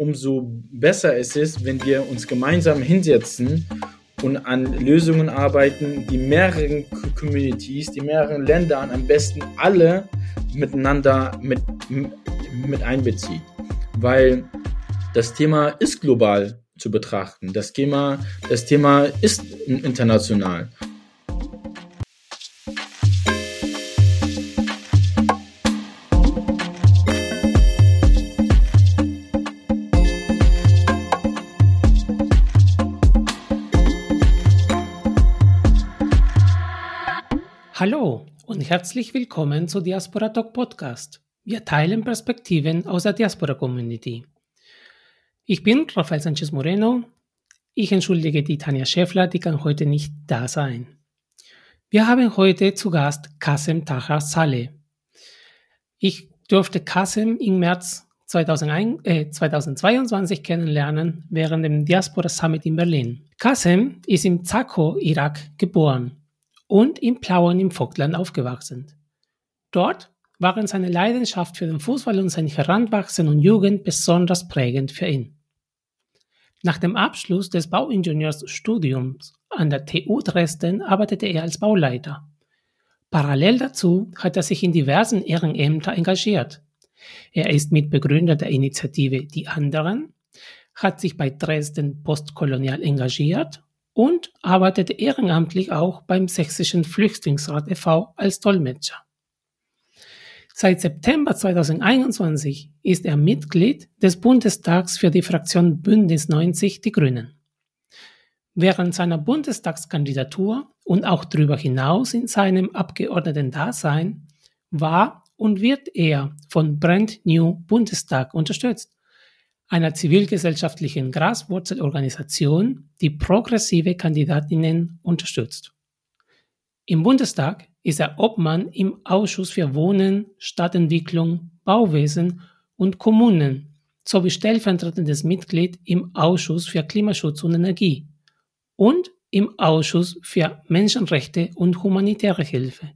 umso besser es ist, wenn wir uns gemeinsam hinsetzen und an Lösungen arbeiten, die mehreren Communities, die mehreren Ländern am besten alle miteinander mit, mit einbezieht. Weil das Thema ist global zu betrachten. Das Thema, das Thema ist international. Herzlich willkommen zu Diaspora Talk Podcast. Wir teilen Perspektiven aus der Diaspora Community. Ich bin Rafael Sanchez Moreno. Ich entschuldige die Tanja Schäffler, die kann heute nicht da sein. Wir haben heute zu Gast Kasem Taha Saleh. Ich durfte Kasem im März 2001, äh, 2022 kennenlernen während dem Diaspora Summit in Berlin. Kasem ist im Zako, Irak, geboren und in Plauen im Vogtland aufgewachsen. Dort waren seine Leidenschaft für den Fußball und sein Heranwachsen und Jugend besonders prägend für ihn. Nach dem Abschluss des Bauingenieursstudiums an der TU Dresden arbeitete er als Bauleiter. Parallel dazu hat er sich in diversen Ehrenämter engagiert. Er ist Mitbegründer der Initiative Die Anderen, hat sich bei Dresden postkolonial engagiert und arbeitete ehrenamtlich auch beim Sächsischen Flüchtlingsrat e.V. als Dolmetscher. Seit September 2021 ist er Mitglied des Bundestags für die Fraktion Bündnis 90 Die Grünen. Während seiner Bundestagskandidatur und auch darüber hinaus in seinem Abgeordneten-Dasein war und wird er von Brand New Bundestag unterstützt, einer zivilgesellschaftlichen Graswurzelorganisation, die progressive Kandidatinnen unterstützt. Im Bundestag ist er Obmann im Ausschuss für Wohnen, Stadtentwicklung, Bauwesen und Kommunen sowie stellvertretendes Mitglied im Ausschuss für Klimaschutz und Energie und im Ausschuss für Menschenrechte und humanitäre Hilfe.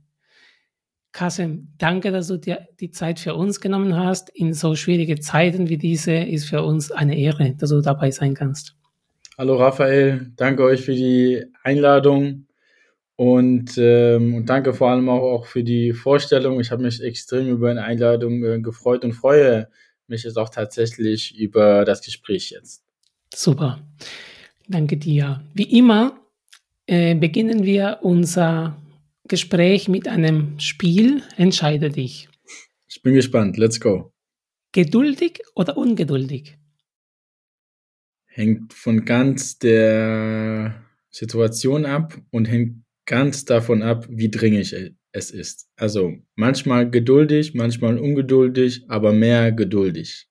Kasim, danke, dass du dir die Zeit für uns genommen hast. In so schwierige Zeiten wie diese ist für uns eine Ehre, dass du dabei sein kannst. Hallo Raphael, danke euch für die Einladung und, ähm, und danke vor allem auch, auch für die Vorstellung. Ich habe mich extrem über eine Einladung äh, gefreut und freue mich jetzt auch tatsächlich über das Gespräch jetzt. Super, danke dir. Wie immer äh, beginnen wir unser Gespräch mit einem Spiel. Entscheide dich. Ich bin gespannt. Let's go. Geduldig oder ungeduldig? Hängt von ganz der Situation ab und hängt ganz davon ab, wie dringlich es ist. Also manchmal geduldig, manchmal ungeduldig, aber mehr geduldig.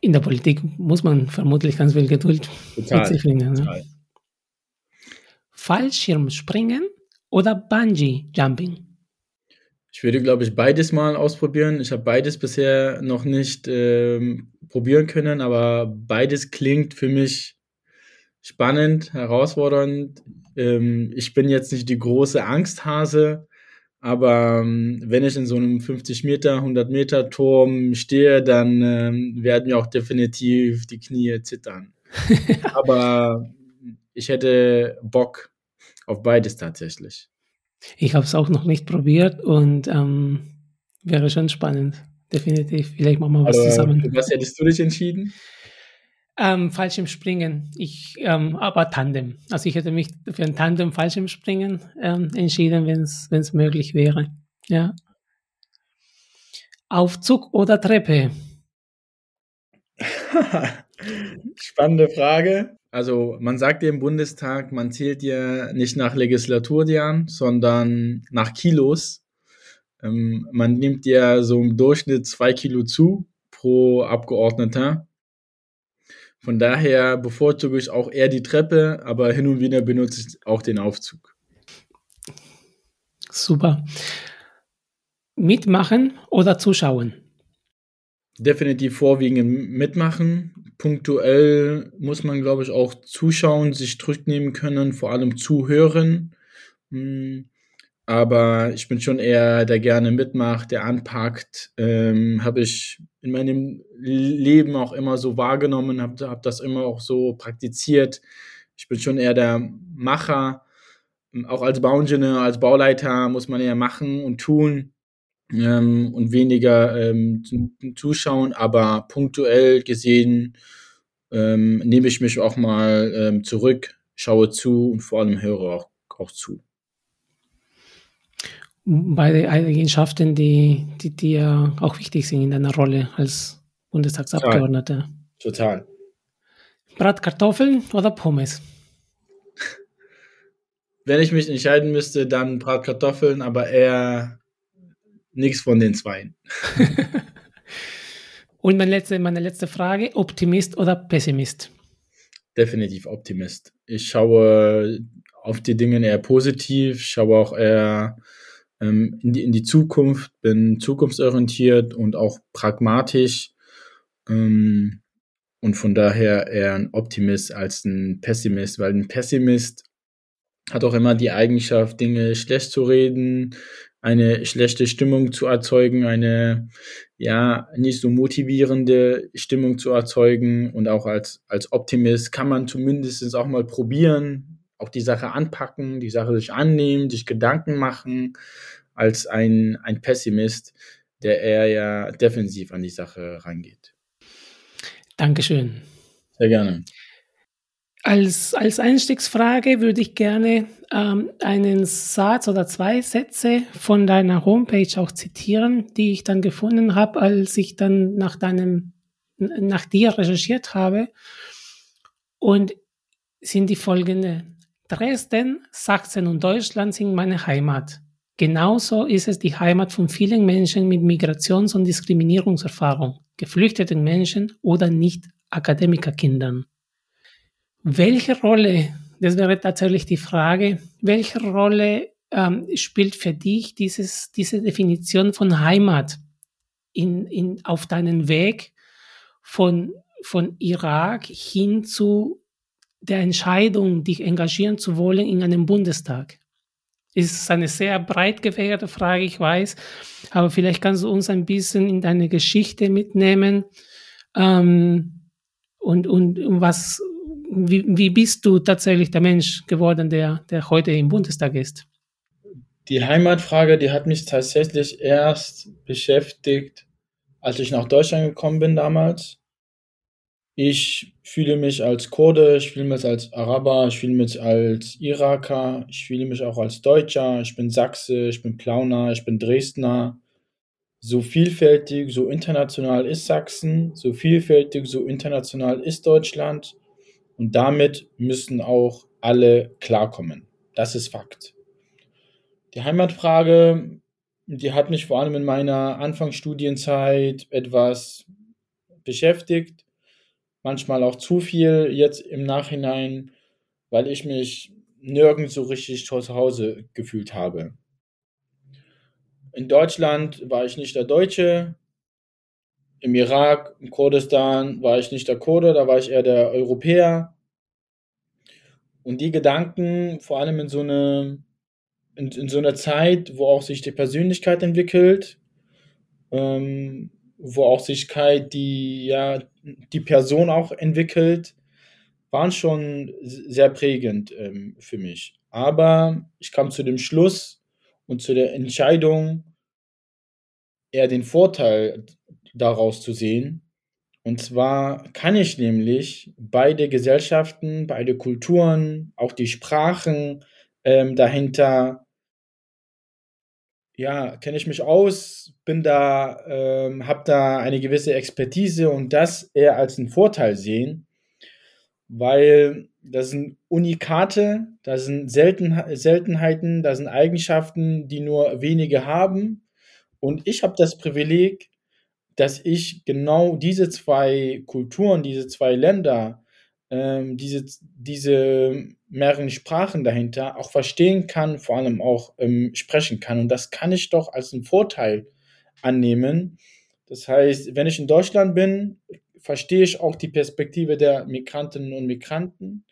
In der Politik muss man vermutlich ganz viel Geduld total, mit sich bringen. Ne? Fallschirmspringen oder Bungee Jumping? Ich würde, glaube ich, beides mal ausprobieren. Ich habe beides bisher noch nicht ähm, probieren können, aber beides klingt für mich spannend, herausfordernd. Ähm, ich bin jetzt nicht die große Angsthase, aber ähm, wenn ich in so einem 50 Meter, 100 Meter Turm stehe, dann ähm, werden mir auch definitiv die Knie zittern. aber ich hätte Bock, auf beides tatsächlich. Ich habe es auch noch nicht probiert und ähm, wäre schon spannend. Definitiv. Vielleicht machen wir was aber, zusammen. Was hättest du dich entschieden? Ähm, Fallschirmspringen. Ich, ähm, aber Tandem. Also ich hätte mich für ein Tandem Fallschirmspringen ähm, entschieden, wenn es möglich wäre. Ja. Aufzug oder Treppe? Spannende Frage. Also man sagt dir im Bundestag, man zählt dir nicht nach Legislaturjahren, sondern nach Kilos. Ähm, man nimmt dir so im Durchschnitt zwei Kilo zu pro Abgeordneter. Von daher bevorzuge ich auch eher die Treppe, aber hin und wieder benutze ich auch den Aufzug. Super. Mitmachen oder zuschauen? Definitiv vorwiegend mitmachen. Punktuell muss man, glaube ich, auch zuschauen, sich zurücknehmen können, vor allem zuhören. Hm, aber ich bin schon eher, der gerne mitmacht, der anpackt. Ähm, habe ich in meinem Leben auch immer so wahrgenommen, habe hab das immer auch so praktiziert. Ich bin schon eher der Macher. Auch als Bauingenieur, als Bauleiter muss man eher machen und tun ähm, und weniger ähm, zuschauen, aber punktuell gesehen ähm, nehme ich mich auch mal ähm, zurück, schaue zu und vor allem höre auch, auch zu. Beide Eigenschaften, die, die dir auch wichtig sind in deiner Rolle als Bundestagsabgeordneter. Total. Bratkartoffeln oder Pommes? Wenn ich mich entscheiden müsste, dann Bratkartoffeln, aber eher nichts von den zwei. Und meine letzte, meine letzte Frage: Optimist oder Pessimist? Definitiv Optimist. Ich schaue auf die Dinge eher positiv, schaue auch eher ähm, in, die, in die Zukunft, bin zukunftsorientiert und auch pragmatisch. Ähm, und von daher eher ein Optimist als ein Pessimist, weil ein Pessimist hat auch immer die Eigenschaft, Dinge schlecht zu reden, eine schlechte Stimmung zu erzeugen, eine ja nicht so motivierende Stimmung zu erzeugen und auch als als Optimist kann man zumindest auch mal probieren, auch die Sache anpacken, die Sache sich annehmen, sich Gedanken machen, als ein ein Pessimist, der eher ja defensiv an die Sache rangeht. Dankeschön. Sehr gerne. Als, als Einstiegsfrage würde ich gerne ähm, einen Satz oder zwei Sätze von deiner Homepage auch zitieren, die ich dann gefunden habe, als ich dann nach deinem, nach dir recherchiert habe. Und sind die folgende. Dresden, Sachsen und Deutschland sind meine Heimat. Genauso ist es die Heimat von vielen Menschen mit Migrations- und Diskriminierungserfahrung, geflüchteten Menschen oder nicht Akademikerkindern. Welche Rolle, das wäre tatsächlich die Frage, welche Rolle ähm, spielt für dich dieses, diese Definition von Heimat in, in, auf deinen Weg von, von Irak hin zu der Entscheidung, dich engagieren zu wollen in einem Bundestag? Ist eine sehr breit gefächerte Frage, ich weiß, aber vielleicht kannst du uns ein bisschen in deine Geschichte mitnehmen ähm, und, und was, wie, wie bist du tatsächlich der Mensch geworden, der, der heute im Bundestag ist? Die Heimatfrage, die hat mich tatsächlich erst beschäftigt, als ich nach Deutschland gekommen bin damals. Ich fühle mich als Kurde, ich fühle mich als Araber, ich fühle mich als Iraker, ich fühle mich auch als Deutscher, ich bin Sachse, ich bin Plauner, ich bin Dresdner. So vielfältig, so international ist Sachsen, so vielfältig, so international ist Deutschland. Und damit müssen auch alle klarkommen. Das ist Fakt. Die Heimatfrage, die hat mich vor allem in meiner Anfangsstudienzeit etwas beschäftigt. Manchmal auch zu viel jetzt im Nachhinein, weil ich mich nirgends so richtig zu Hause gefühlt habe. In Deutschland war ich nicht der Deutsche. Im Irak, im Kurdistan war ich nicht der Kurde, da war ich eher der Europäer. Und die Gedanken, vor allem in so, eine, in, in so einer Zeit, wo auch sich die Persönlichkeit entwickelt, ähm, wo auch sich die, ja, die Person auch entwickelt, waren schon sehr prägend ähm, für mich. Aber ich kam zu dem Schluss und zu der Entscheidung, eher den Vorteil daraus zu sehen. Und zwar kann ich nämlich beide Gesellschaften, beide Kulturen, auch die Sprachen ähm, dahinter, ja, kenne ich mich aus, bin da, ähm, habe da eine gewisse Expertise und das eher als einen Vorteil sehen, weil das sind Unikate, das sind Selten Seltenheiten, das sind Eigenschaften, die nur wenige haben. Und ich habe das Privileg, dass ich genau diese zwei Kulturen, diese zwei Länder, ähm, diese, diese mehreren Sprachen dahinter auch verstehen kann, vor allem auch ähm, sprechen kann. Und das kann ich doch als einen Vorteil annehmen. Das heißt, wenn ich in Deutschland bin, verstehe ich auch die Perspektive der Migrantinnen und Migranten.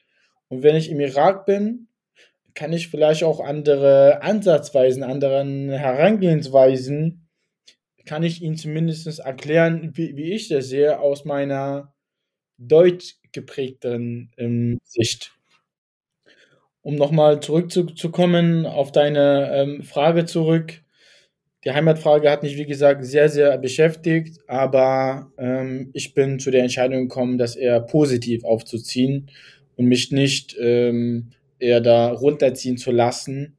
Und wenn ich im Irak bin, kann ich vielleicht auch andere Ansatzweisen, anderen Herangehensweisen, kann ich Ihnen zumindest erklären, wie, wie ich das sehe, aus meiner deutsch geprägten ähm, Sicht. Um nochmal zurückzukommen auf deine ähm, Frage zurück. Die Heimatfrage hat mich, wie gesagt, sehr, sehr beschäftigt, aber ähm, ich bin zu der Entscheidung gekommen, das eher positiv aufzuziehen und mich nicht ähm, eher da runterziehen zu lassen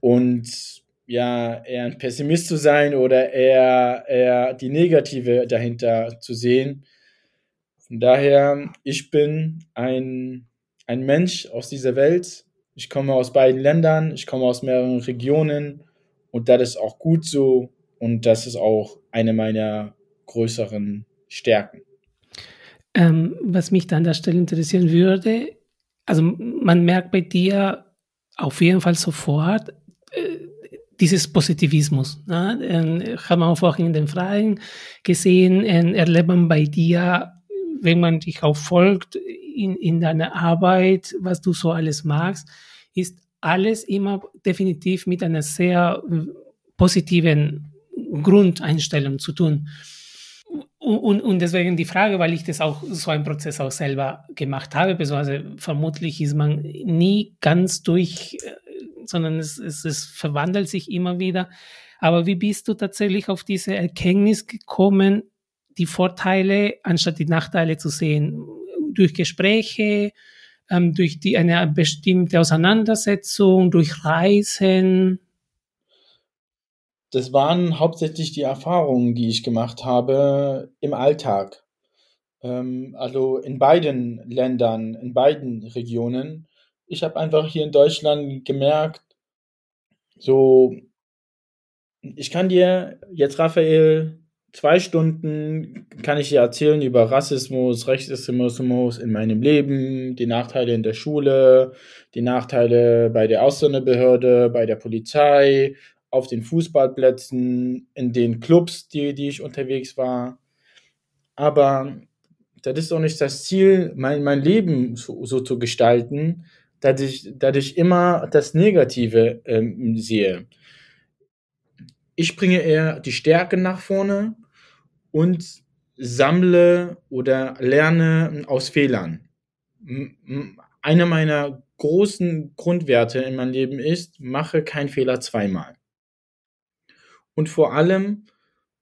und ja, eher ein Pessimist zu sein oder eher, eher die Negative dahinter zu sehen. Von daher, ich bin ein, ein Mensch aus dieser Welt. Ich komme aus beiden Ländern, ich komme aus mehreren Regionen und das ist auch gut so und das ist auch eine meiner größeren Stärken. Ähm, was mich da an der Stelle interessieren würde, also man merkt bei dir auf jeden Fall sofort dieses Positivismus. Ne? Ähm, haben wir auch in den Fragen gesehen, äh, erlebt man bei dir, wenn man dich auch folgt in, in deiner Arbeit, was du so alles magst, ist alles immer definitiv mit einer sehr positiven Grundeinstellung zu tun. Und, und deswegen die Frage, weil ich das auch so einen Prozess auch selber gemacht habe, beziehungsweise vermutlich ist man nie ganz durch, äh, sondern es, es, es verwandelt sich immer wieder. Aber wie bist du tatsächlich auf diese Erkenntnis gekommen, die Vorteile anstatt die Nachteile zu sehen? Durch Gespräche, ähm, durch die, eine bestimmte Auseinandersetzung, durch Reisen? Das waren hauptsächlich die Erfahrungen, die ich gemacht habe im Alltag. Ähm, also in beiden Ländern, in beiden Regionen. Ich habe einfach hier in Deutschland gemerkt, so, ich kann dir jetzt, Raphael, zwei Stunden kann ich dir erzählen über Rassismus, Rechtsextremismus in meinem Leben, die Nachteile in der Schule, die Nachteile bei der Ausländerbehörde, bei der Polizei, auf den Fußballplätzen, in den Clubs, die, die ich unterwegs war. Aber das ist auch nicht das Ziel, mein, mein Leben so, so zu gestalten, dass ich, dass immer das Negative ähm, sehe. Ich bringe eher die Stärke nach vorne und sammle oder lerne aus Fehlern. Einer meiner großen Grundwerte in meinem Leben ist, mache keinen Fehler zweimal und vor allem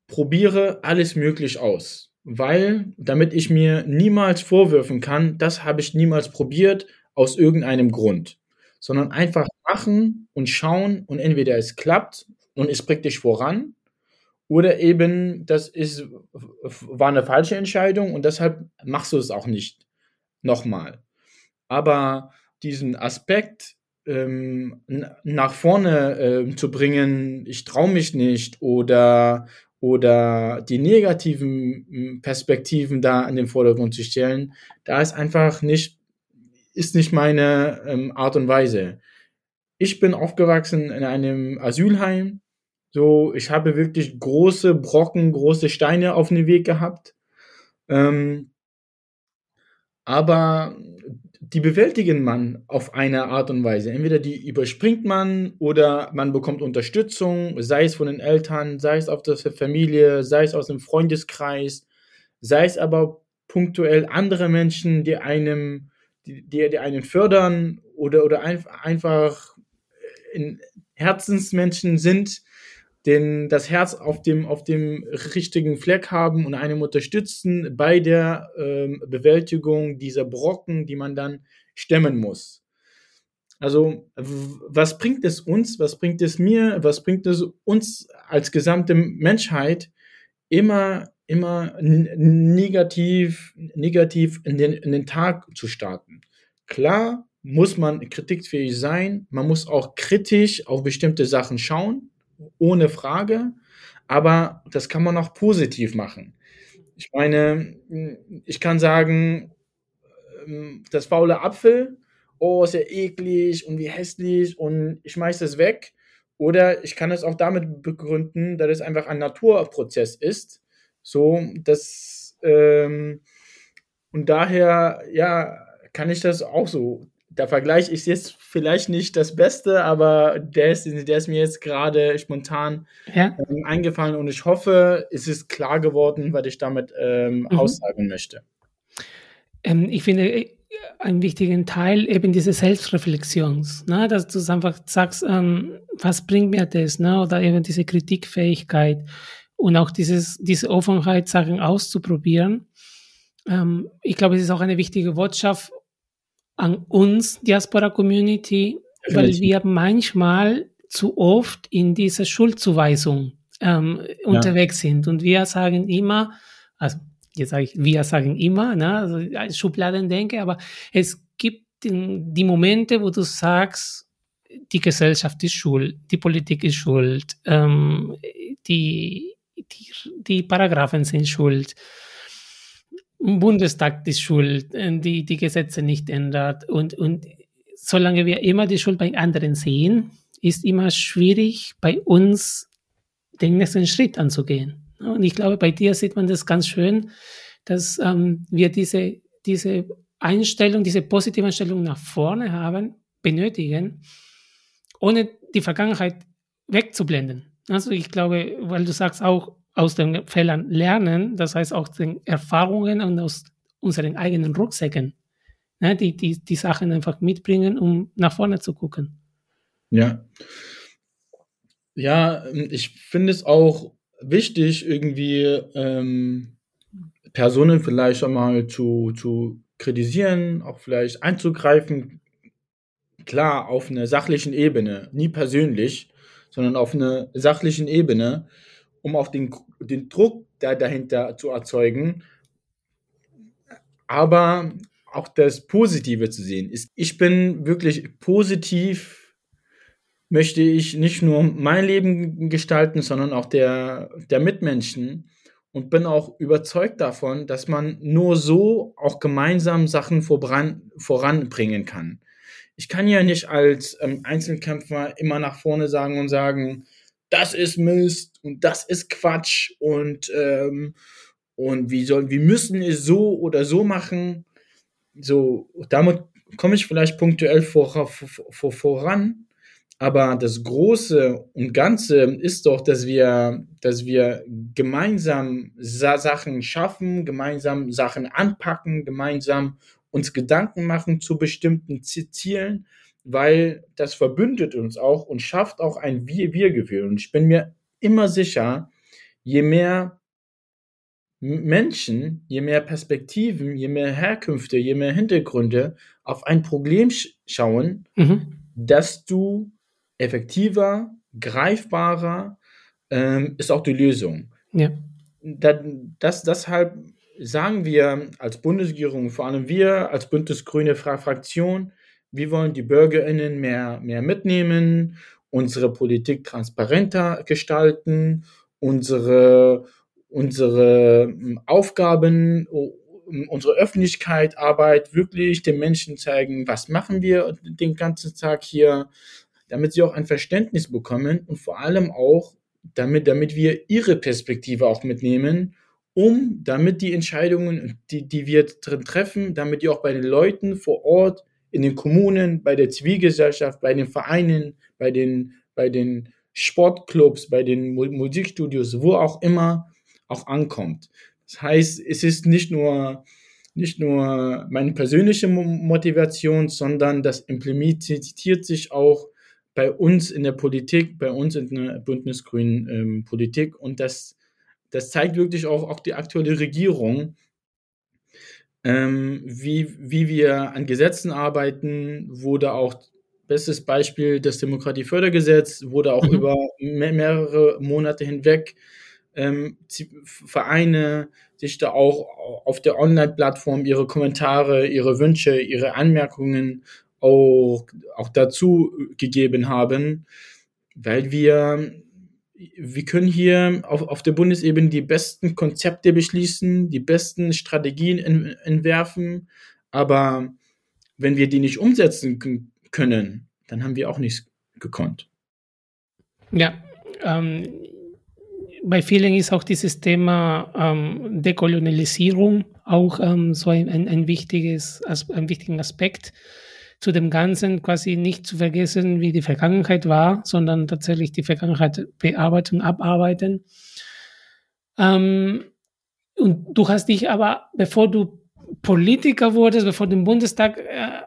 probiere alles möglich aus. Weil, damit ich mir niemals vorwürfen kann, das habe ich niemals probiert aus irgendeinem Grund. Sondern einfach machen und schauen und entweder es klappt und es bringt dich voran oder eben das ist, war eine falsche Entscheidung und deshalb machst du es auch nicht nochmal. Aber diesen Aspekt, ähm, nach vorne äh, zu bringen, ich traue mich nicht oder, oder die negativen Perspektiven da an den Vordergrund zu stellen, da ist einfach nicht, ist nicht meine ähm, Art und Weise. Ich bin aufgewachsen in einem Asylheim. So, ich habe wirklich große Brocken, große Steine auf dem Weg gehabt. Ähm, aber die bewältigen man auf eine Art und Weise. Entweder die überspringt man oder man bekommt Unterstützung, sei es von den Eltern, sei es aus der Familie, sei es aus dem Freundeskreis, sei es aber punktuell andere Menschen, die einem, die, die einen fördern oder, oder ein, einfach in Herzensmenschen sind, den das Herz auf dem, auf dem richtigen Fleck haben und einem unterstützen bei der ähm, Bewältigung dieser Brocken, die man dann stemmen muss. Also, was bringt es uns, was bringt es mir, was bringt es uns als gesamte Menschheit, immer, immer negativ, negativ in den, in den Tag zu starten? Klar muss man kritikfähig sein, man muss auch kritisch auf bestimmte Sachen schauen, ohne Frage, aber das kann man auch positiv machen. Ich meine, ich kann sagen, ähm, das faule Apfel, oh, ist ja eklig und wie hässlich und ich schmeiß das weg. Oder ich kann es auch damit begründen, dass es einfach ein Naturprozess ist. So, das, ähm, und daher, ja, kann ich das auch so der Vergleich ist jetzt vielleicht nicht das Beste, aber der ist, der ist mir jetzt gerade spontan ja. ähm, eingefallen und ich hoffe, es ist klar geworden, was ich damit ähm, mhm. aussagen möchte. Ähm, ich finde äh, einen wichtigen Teil eben diese Selbstreflexions, ne? dass du einfach sagst, ähm, was bringt mir das, ne? oder eben diese Kritikfähigkeit und auch dieses, diese Offenheit, Sachen auszuprobieren. Ähm, ich glaube, es ist auch eine wichtige Botschaft an uns, Diaspora Community, weil wir manchmal zu oft in dieser Schuldzuweisung ähm, ja. unterwegs sind. Und wir sagen immer, also jetzt sage ich, wir sagen immer, ne, also Schubladen denke, aber es gibt die Momente, wo du sagst, die Gesellschaft ist schuld, die Politik ist schuld, ähm, die, die, Paragraphen sind schuld, Bundestag ist schuld, äh, die die Gesetze nicht ändert. Und, und solange wir immer die Schuld bei anderen sehen, ist immer schwierig, bei uns den nächsten Schritt anzugehen. Und ich glaube, bei dir sieht man das ganz schön, dass ähm, wir diese, diese Einstellung, diese positive Einstellung nach vorne haben, benötigen, ohne die Vergangenheit wegzublenden. Also ich glaube, weil du sagst auch, aus den Fehlern lernen, das heißt aus den Erfahrungen und aus unseren eigenen Rucksäcken, ne, die, die die Sachen einfach mitbringen, um nach vorne zu gucken. Ja. Ja, ich finde es auch wichtig, irgendwie ähm, Personen vielleicht schon mal zu, zu kritisieren, auch vielleicht einzugreifen. Klar, auf einer sachlichen Ebene, nie persönlich, sondern auf einer sachlichen Ebene um auch den, den Druck da dahinter zu erzeugen, aber auch das Positive zu sehen. Ich bin wirklich positiv, möchte ich nicht nur mein Leben gestalten, sondern auch der, der Mitmenschen und bin auch überzeugt davon, dass man nur so auch gemeinsam Sachen voran, voranbringen kann. Ich kann ja nicht als ähm, Einzelkämpfer immer nach vorne sagen und sagen, das ist Mist und das ist Quatsch und, ähm, und wie sollen, wir müssen es so oder so machen. So, damit komme ich vielleicht punktuell vor, vor, voran. Aber das Große und Ganze ist doch, dass wir, dass wir gemeinsam Sachen schaffen, gemeinsam Sachen anpacken, gemeinsam uns Gedanken machen zu bestimmten Zielen weil das verbündet uns auch und schafft auch ein Wir-Wir-Gefühl. Und ich bin mir immer sicher, je mehr Menschen, je mehr Perspektiven, je mehr Herkünfte, je mehr Hintergründe auf ein Problem schauen, mhm. desto effektiver, greifbarer ähm, ist auch die Lösung. Ja. Das, das, deshalb sagen wir als Bundesregierung, vor allem wir als Bündnisgrüne Fraktion, wir wollen die BürgerInnen mehr, mehr mitnehmen, unsere Politik transparenter gestalten, unsere, unsere hm, Aufgaben, unsere Öffentlichkeit, Arbeit wirklich den Menschen zeigen, was machen wir den ganzen Tag hier, damit sie auch ein Verständnis bekommen und vor allem auch, damit, damit wir ihre Perspektive auch mitnehmen, um damit die Entscheidungen, die, die wir treffen, damit die auch bei den Leuten vor Ort in den Kommunen, bei der Zivilgesellschaft, bei den Vereinen, bei den, bei den Sportclubs, bei den Musikstudios, wo auch immer auch ankommt. Das heißt, es ist nicht nur, nicht nur meine persönliche Motivation, sondern das implementiert sich auch bei uns in der Politik, bei uns in der bündnisgrünen ähm, Politik und das, das zeigt wirklich auch, auch die aktuelle Regierung, ähm, wie, wie wir an Gesetzen arbeiten, wurde auch, bestes Beispiel, das Demokratiefördergesetz, wurde auch mhm. über mehr, mehrere Monate hinweg ähm, Vereine sich da auch auf der Online-Plattform ihre Kommentare, ihre Wünsche, ihre Anmerkungen auch, auch dazu gegeben haben, weil wir wir können hier auf, auf der Bundesebene die besten Konzepte beschließen, die besten Strategien in, entwerfen, aber wenn wir die nicht umsetzen können, dann haben wir auch nichts gekonnt. Ja, ähm, bei vielen ist auch dieses Thema ähm, Dekolonialisierung auch ähm, so ein, ein, ein, wichtiges, ein wichtiger Aspekt zu dem Ganzen quasi nicht zu vergessen, wie die Vergangenheit war, sondern tatsächlich die Vergangenheit bearbeiten, abarbeiten. Ähm, und du hast dich aber, bevor du Politiker wurdest, bevor du im Bundestag äh,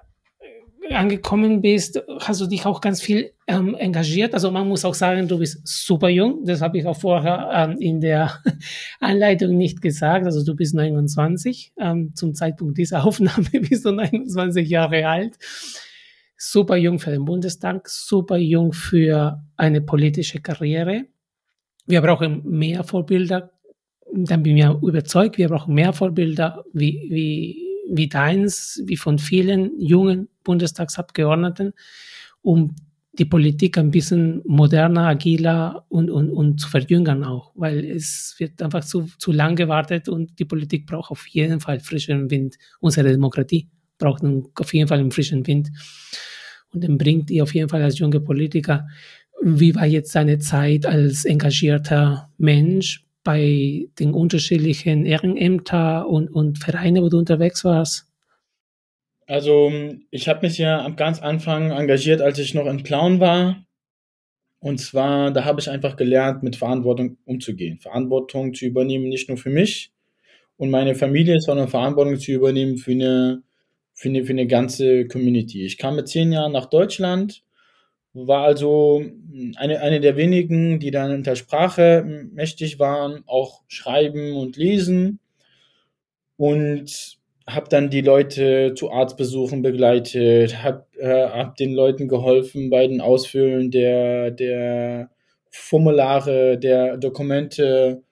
angekommen bist, hast du dich auch ganz viel ähm, engagiert. Also man muss auch sagen, du bist super jung. Das habe ich auch vorher ähm, in der Anleitung nicht gesagt. Also du bist 29. Ähm, zum Zeitpunkt dieser Aufnahme bist du 29 Jahre alt. Super jung für den Bundestag, super jung für eine politische Karriere. Wir brauchen mehr Vorbilder. Dann bin ich überzeugt, wir brauchen mehr Vorbilder wie, wie, wie deins, wie von vielen jungen Bundestagsabgeordneten, um die Politik ein bisschen moderner, agiler und, und, und zu verjüngern auch, weil es wird einfach zu, zu lang gewartet und die Politik braucht auf jeden Fall frischen Wind. Unsere Demokratie braucht auf jeden Fall einen frischen Wind. Und dann bringt ihr auf jeden Fall als junge Politiker, wie war jetzt seine Zeit als engagierter Mensch bei den unterschiedlichen Ehrenämtern und, und Vereinen, wo du unterwegs warst? Also, ich habe mich ja am ganz Anfang engagiert, als ich noch in Clown war. Und zwar, da habe ich einfach gelernt, mit Verantwortung umzugehen. Verantwortung zu übernehmen, nicht nur für mich und meine Familie, sondern Verantwortung zu übernehmen für eine, für eine, für eine ganze Community. Ich kam mit zehn Jahren nach Deutschland, war also eine, eine der wenigen, die dann in der Sprache mächtig waren, auch schreiben und lesen. Und habe dann die Leute zu Arztbesuchen begleitet, habe äh, hab den Leuten geholfen bei den Ausfüllen der, der Formulare, der Dokumente.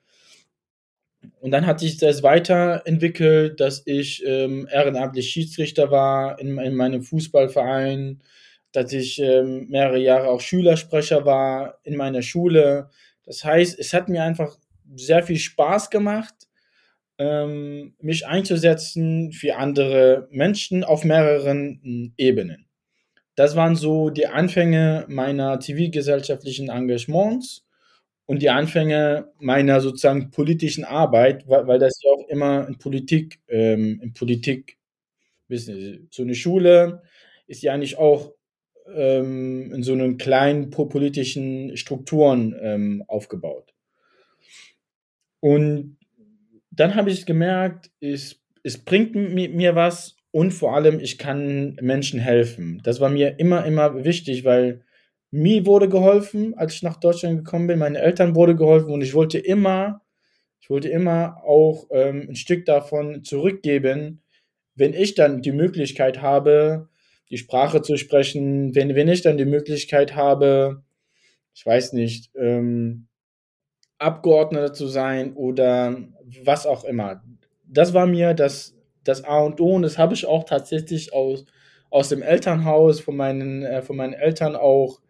Und dann hat sich das weiterentwickelt, dass ich ähm, ehrenamtlich Schiedsrichter war in, in meinem Fußballverein, dass ich ähm, mehrere Jahre auch Schülersprecher war in meiner Schule. Das heißt, es hat mir einfach sehr viel Spaß gemacht ähm, mich einzusetzen für andere Menschen auf mehreren hm, Ebenen. Das waren so die Anfänge meiner zivilgesellschaftlichen Engagements und die Anfänge meiner sozusagen politischen Arbeit, weil, weil das ja auch immer in Politik, ähm, in Politik, wissen Sie, so eine Schule ist ja eigentlich auch ähm, in so einen kleinen politischen Strukturen ähm, aufgebaut. Und dann habe ich gemerkt, es, es bringt mir, was und vor allem, ich kann Menschen helfen. Das war mir immer, immer wichtig, weil mir wurde geholfen, als ich nach Deutschland gekommen bin, meine Eltern wurde geholfen und ich wollte immer, ich wollte immer auch ähm, ein Stück davon zurückgeben, wenn ich dann die Möglichkeit habe, die Sprache zu sprechen, wenn, wenn ich dann die Möglichkeit habe, ich weiß nicht, ähm, Abgeordneter zu sein oder was auch immer. Das war mir das, das A und O und das habe ich auch tatsächlich aus, aus dem Elternhaus, von meinen, äh, von meinen Eltern auch,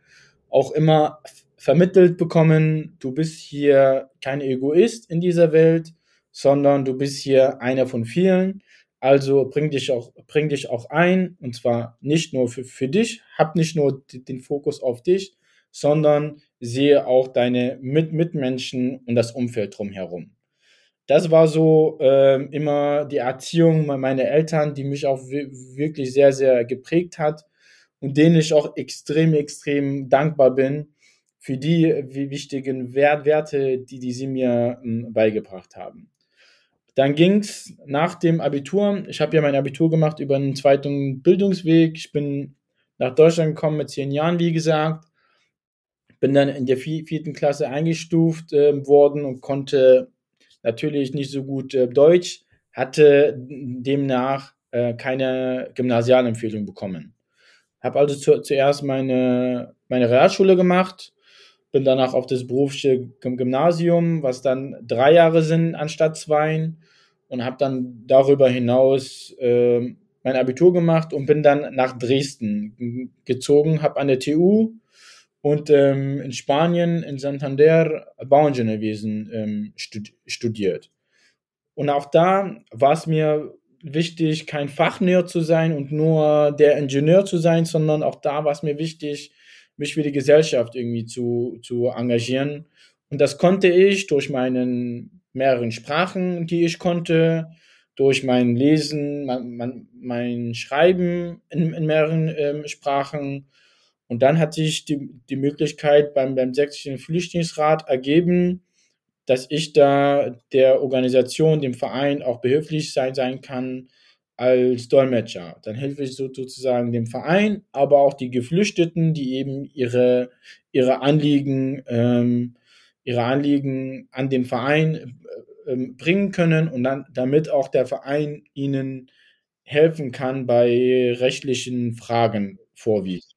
auch immer vermittelt bekommen. Du bist hier kein Egoist in dieser Welt, sondern du bist hier einer von vielen. Also bring dich auch, bring dich auch ein und zwar nicht nur für, für dich, hab nicht nur den Fokus auf dich, sondern sehe auch deine Mit Mitmenschen und das Umfeld drumherum. Das war so äh, immer die Erziehung meiner Eltern, die mich auch wirklich sehr, sehr geprägt hat und denen ich auch extrem, extrem dankbar bin für die wichtigen Wert Werte, die, die sie mir äh, beigebracht haben. Dann ging es nach dem Abitur, ich habe ja mein Abitur gemacht über einen zweiten Bildungsweg. Ich bin nach Deutschland gekommen mit zehn Jahren, wie gesagt bin dann in der vierten Klasse eingestuft äh, worden und konnte natürlich nicht so gut äh, Deutsch, hatte demnach äh, keine Gymnasialempfehlung bekommen. Habe also zu, zuerst meine, meine Realschule gemacht, bin danach auf das berufliche Gymnasium, was dann drei Jahre sind anstatt zwei und habe dann darüber hinaus äh, mein Abitur gemacht und bin dann nach Dresden gezogen, habe an der TU und ähm, in Spanien, in Santander, Bauingenieurwesen ähm, stud studiert. Und auch da war es mir wichtig, kein Fachnerd zu sein und nur der Ingenieur zu sein, sondern auch da war es mir wichtig, mich für die Gesellschaft irgendwie zu, zu engagieren. Und das konnte ich durch meinen mehreren Sprachen, die ich konnte, durch mein Lesen, mein, mein, mein Schreiben in, in mehreren ähm, Sprachen. Und dann hat sich die, die Möglichkeit beim, beim Sächsischen Flüchtlingsrat ergeben, dass ich da der Organisation, dem Verein auch behilflich sein, sein kann als Dolmetscher. Dann helfe ich sozusagen dem Verein, aber auch die Geflüchteten, die eben ihre, ihre Anliegen, ähm, ihre Anliegen an den Verein ähm, bringen können und dann, damit auch der Verein ihnen helfen kann bei rechtlichen Fragen vorwiegend.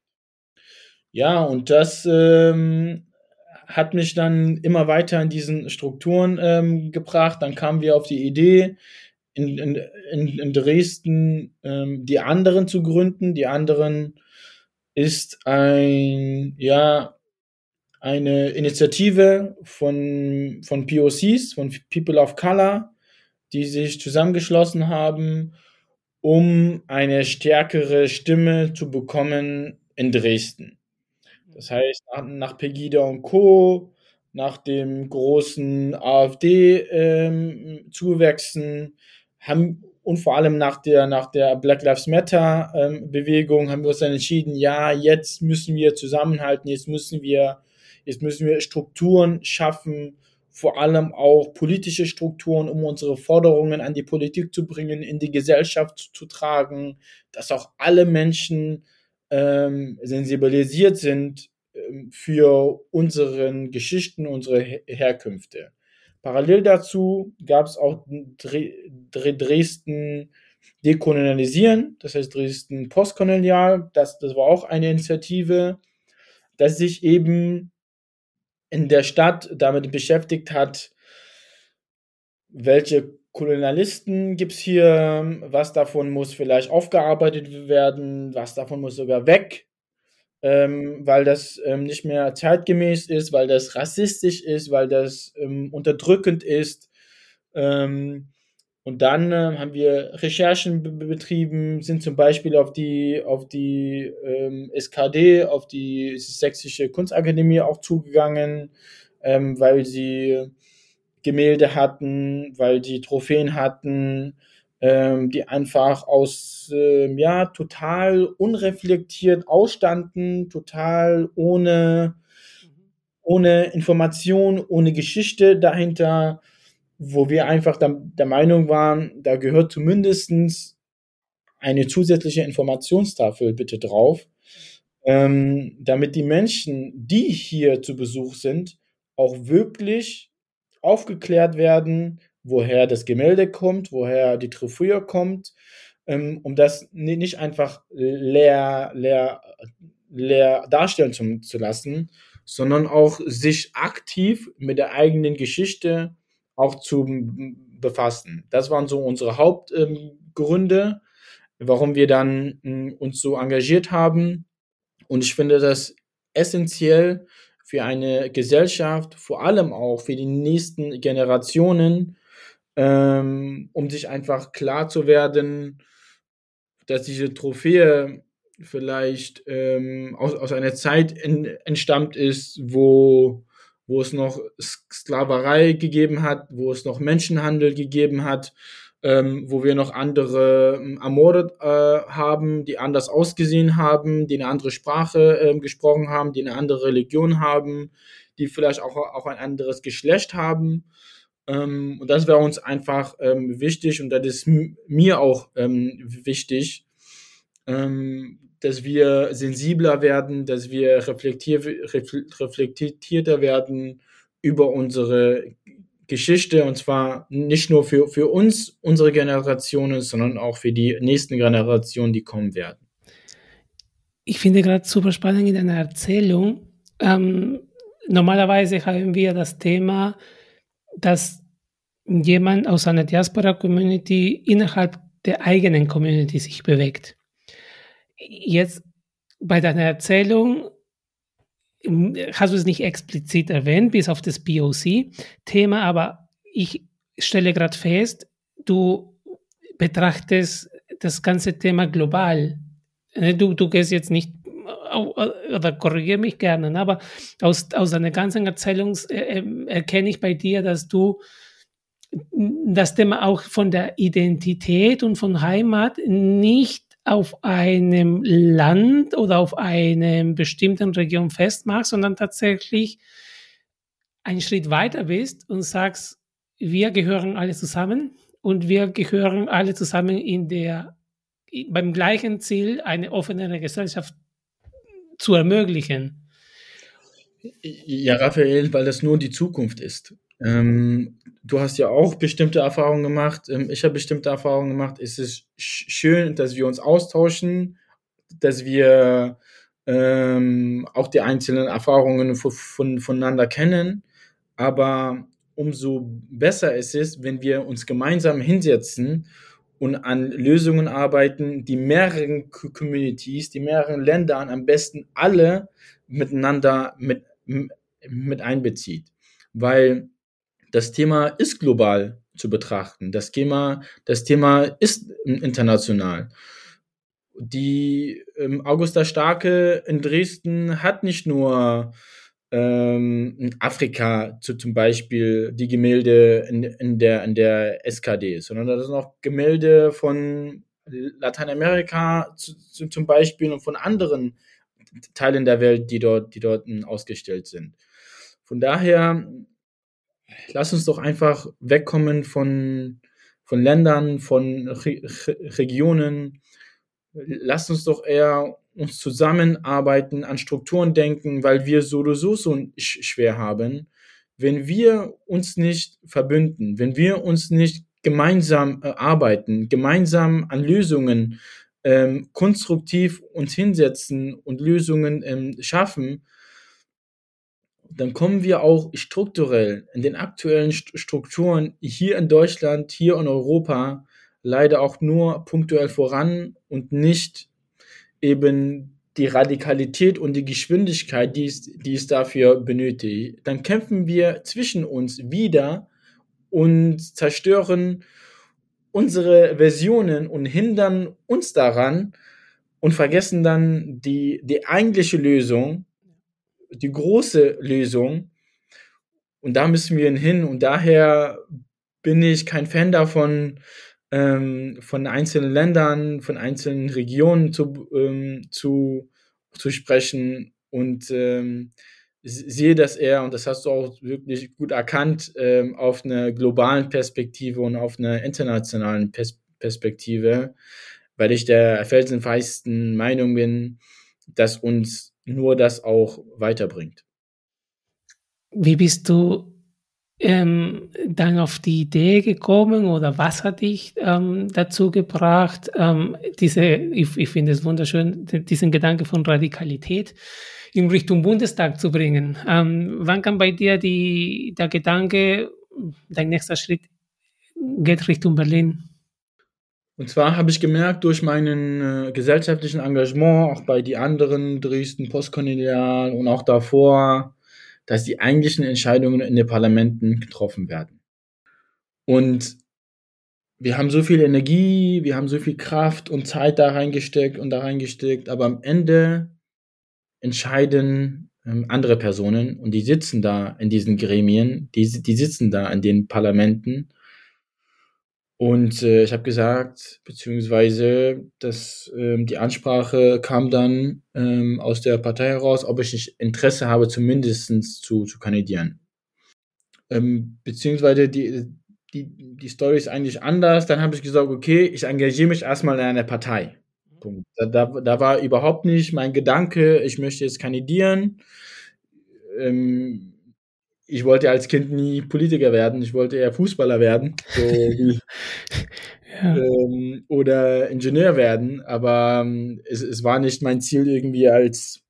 Ja, und das ähm, hat mich dann immer weiter in diesen Strukturen ähm, gebracht. Dann kamen wir auf die Idee, in, in, in Dresden ähm, die anderen zu gründen. Die anderen ist ein, ja, eine Initiative von, von POCs, von People of Color, die sich zusammengeschlossen haben, um eine stärkere Stimme zu bekommen in Dresden. Das heißt, nach, nach Pegida und Co., nach dem großen AfD-Zuwächsen, ähm, haben und vor allem nach der, nach der Black Lives Matter ähm, Bewegung haben wir uns dann entschieden, ja, jetzt müssen wir zusammenhalten, jetzt müssen wir Jetzt müssen wir Strukturen schaffen, vor allem auch politische Strukturen, um unsere Forderungen an die Politik zu bringen, in die Gesellschaft zu tragen, dass auch alle Menschen ähm, sensibilisiert sind ähm, für unsere Geschichten, unsere Her Herkünfte. Parallel dazu gab es auch Dresden dekolonialisieren, das heißt Dresden postkolonial, das, das war auch eine Initiative, dass sich eben in der Stadt damit beschäftigt hat, welche Kolonialisten gibt es hier, was davon muss vielleicht aufgearbeitet werden, was davon muss sogar weg, ähm, weil das ähm, nicht mehr zeitgemäß ist, weil das rassistisch ist, weil das ähm, unterdrückend ist. Ähm, und dann äh, haben wir Recherchen betrieben, sind zum Beispiel auf die, auf die ähm, SKD, auf die Sächsische Kunstakademie auch zugegangen, ähm, weil sie Gemälde hatten, weil die Trophäen hatten, ähm, die einfach aus, ähm, ja, total unreflektiert ausstanden, total ohne, ohne Information, ohne Geschichte dahinter wo wir einfach der, der Meinung waren, da gehört zumindest eine zusätzliche Informationstafel bitte drauf, ähm, damit die Menschen, die hier zu Besuch sind, auch wirklich aufgeklärt werden, woher das Gemälde kommt, woher die Trophäe kommt, ähm, um das nicht einfach leer, leer, leer darstellen zu, zu lassen, sondern auch sich aktiv mit der eigenen Geschichte auch zu befassen. Das waren so unsere Hauptgründe, ähm, warum wir dann äh, uns so engagiert haben. Und ich finde das essentiell für eine Gesellschaft, vor allem auch für die nächsten Generationen, ähm, um sich einfach klar zu werden, dass diese Trophäe vielleicht ähm, aus, aus einer Zeit in, entstammt ist, wo wo es noch Sklaverei gegeben hat, wo es noch Menschenhandel gegeben hat, ähm, wo wir noch andere ähm, ermordet äh, haben, die anders ausgesehen haben, die eine andere Sprache äh, gesprochen haben, die eine andere Religion haben, die vielleicht auch, auch ein anderes Geschlecht haben. Ähm, und das wäre uns einfach ähm, wichtig und das ist mir auch ähm, wichtig, dass wir sensibler werden, dass wir reflektier, reflektierter werden über unsere Geschichte und zwar nicht nur für, für uns, unsere Generationen, sondern auch für die nächsten Generationen, die kommen werden. Ich finde gerade super spannend in deiner Erzählung. Ähm, normalerweise haben wir das Thema, dass jemand aus einer Diaspora-Community innerhalb der eigenen Community sich bewegt. Jetzt bei deiner Erzählung hm, hast du es nicht explizit erwähnt, bis auf das BOC-Thema, aber ich stelle gerade fest, du betrachtest das ganze Thema global. Ne, du, du gehst jetzt nicht, oder korrigiere mich gerne, aber aus, aus deiner ganzen Erzählung äh, ähm, erkenne ich bei dir, dass du das Thema auch von der Identität und von Heimat nicht auf einem Land oder auf einem bestimmten Region festmachst, sondern tatsächlich einen Schritt weiter bist und sagst, wir gehören alle zusammen und wir gehören alle zusammen in der, beim gleichen Ziel, eine offenere Gesellschaft zu ermöglichen. Ja, Raphael, weil das nur die Zukunft ist. Ähm, du hast ja auch bestimmte Erfahrungen gemacht. Ähm, ich habe bestimmte Erfahrungen gemacht. Es ist schön, dass wir uns austauschen, dass wir ähm, auch die einzelnen Erfahrungen von, von, voneinander kennen. Aber umso besser ist es, wenn wir uns gemeinsam hinsetzen und an Lösungen arbeiten, die mehreren Communities, die mehreren Ländern am besten alle miteinander mit, mit einbezieht. Weil das Thema ist global zu betrachten. Das Thema, das Thema ist international. Die ähm, Augusta Starke in Dresden hat nicht nur ähm, in Afrika zu, zum Beispiel die Gemälde in, in, der, in der SKD, sondern das sind auch Gemälde von Lateinamerika zu, zu, zum Beispiel und von anderen Teilen der Welt, die dort, die dort ausgestellt sind. Von daher lass uns doch einfach wegkommen von, von Ländern, von Re Regionen. Lass uns doch eher uns zusammenarbeiten, an Strukturen denken, weil wir so oder so so schwer haben. Wenn wir uns nicht verbünden, wenn wir uns nicht gemeinsam äh, arbeiten, gemeinsam an Lösungen ähm, konstruktiv uns hinsetzen und Lösungen ähm, schaffen, dann kommen wir auch strukturell in den aktuellen Strukturen hier in Deutschland, hier in Europa leider auch nur punktuell voran und nicht eben die Radikalität und die Geschwindigkeit, die es, die es dafür benötigt. Dann kämpfen wir zwischen uns wieder und zerstören unsere Versionen und hindern uns daran und vergessen dann die, die eigentliche Lösung, die große Lösung. Und da müssen wir hin. Und daher bin ich kein Fan davon, ähm, von einzelnen Ländern, von einzelnen Regionen zu, ähm, zu, zu sprechen. Und ähm, sehe das eher, und das hast du auch wirklich gut erkannt, ähm, auf einer globalen Perspektive und auf einer internationalen Pers Perspektive, weil ich der felsenfeisten Meinung bin, dass uns nur das auch weiterbringt. Wie bist du ähm, dann auf die Idee gekommen oder was hat dich ähm, dazu gebracht, ähm, diese, ich, ich finde es wunderschön, diesen Gedanke von Radikalität in Richtung Bundestag zu bringen? Ähm, wann kam bei dir die, der Gedanke, dein nächster Schritt geht Richtung Berlin? Und zwar habe ich gemerkt, durch meinen äh, gesellschaftlichen Engagement, auch bei die anderen Dresden Postkolonial und auch davor, dass die eigentlichen Entscheidungen in den Parlamenten getroffen werden. Und wir haben so viel Energie, wir haben so viel Kraft und Zeit da reingesteckt und da reingesteckt, aber am Ende entscheiden ähm, andere Personen und die sitzen da in diesen Gremien, die, die sitzen da in den Parlamenten und äh, ich habe gesagt, beziehungsweise dass ähm, die Ansprache kam dann ähm, aus der Partei heraus, ob ich nicht Interesse habe, zumindest zu, zu kandidieren. Ähm, beziehungsweise die, die, die Story ist eigentlich anders. Dann habe ich gesagt, okay, ich engagiere mich erstmal in einer Partei. Punkt. Da, da, da war überhaupt nicht mein Gedanke, ich möchte jetzt kandidieren. Ähm, ich wollte als Kind nie Politiker werden, ich wollte eher Fußballer werden so wie, ja. ähm, oder Ingenieur werden, aber ähm, es, es war nicht mein Ziel irgendwie als